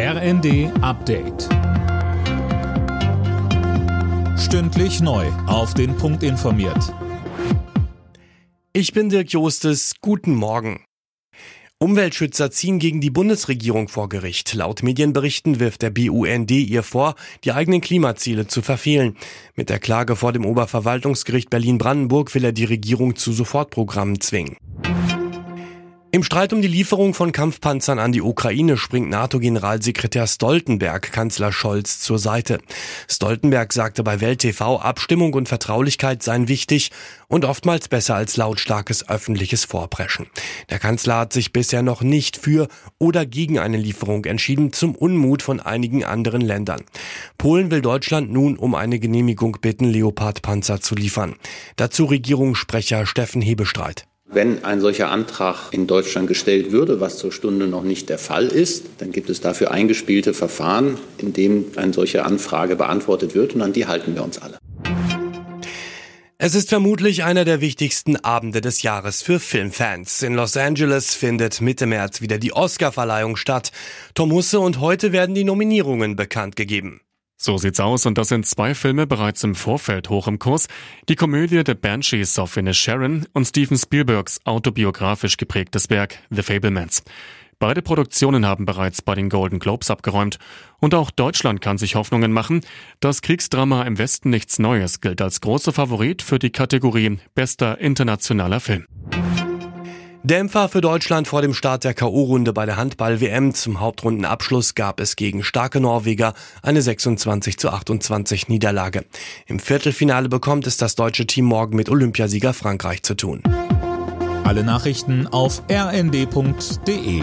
RND Update. Stündlich neu. Auf den Punkt informiert. Ich bin Dirk Jostes. Guten Morgen. Umweltschützer ziehen gegen die Bundesregierung vor Gericht. Laut Medienberichten wirft der BUND ihr vor, die eigenen Klimaziele zu verfehlen. Mit der Klage vor dem Oberverwaltungsgericht Berlin-Brandenburg will er die Regierung zu Sofortprogrammen zwingen. Im Streit um die Lieferung von Kampfpanzern an die Ukraine springt NATO-Generalsekretär Stoltenberg Kanzler Scholz zur Seite. Stoltenberg sagte bei Welt TV, Abstimmung und Vertraulichkeit seien wichtig und oftmals besser als lautstarkes öffentliches Vorpreschen. Der Kanzler hat sich bisher noch nicht für oder gegen eine Lieferung entschieden, zum Unmut von einigen anderen Ländern. Polen will Deutschland nun um eine Genehmigung bitten, Leopard-Panzer zu liefern. Dazu Regierungssprecher Steffen Hebestreit. Wenn ein solcher Antrag in Deutschland gestellt würde, was zur Stunde noch nicht der Fall ist, dann gibt es dafür eingespielte Verfahren, in dem eine solche Anfrage beantwortet wird und an die halten wir uns alle. Es ist vermutlich einer der wichtigsten Abende des Jahres für Filmfans. In Los Angeles findet Mitte März wieder die Oscarverleihung statt. Tom Husse und heute werden die Nominierungen bekannt gegeben. So sieht's aus und das sind zwei Filme bereits im Vorfeld hoch im Kurs. Die Komödie The Banshees of Sharon und Steven Spielbergs autobiografisch geprägtes Werk The Fablemans. Beide Produktionen haben bereits bei den Golden Globes abgeräumt. Und auch Deutschland kann sich Hoffnungen machen. Das Kriegsdrama im Westen nichts Neues gilt als großer Favorit für die Kategorie Bester internationaler Film. Dämpfer für Deutschland vor dem Start der K.O.-Runde bei der Handball-WM. Zum Hauptrundenabschluss gab es gegen starke Norweger eine 26 zu 28 Niederlage. Im Viertelfinale bekommt es das deutsche Team morgen mit Olympiasieger Frankreich zu tun. Alle Nachrichten auf rnd.de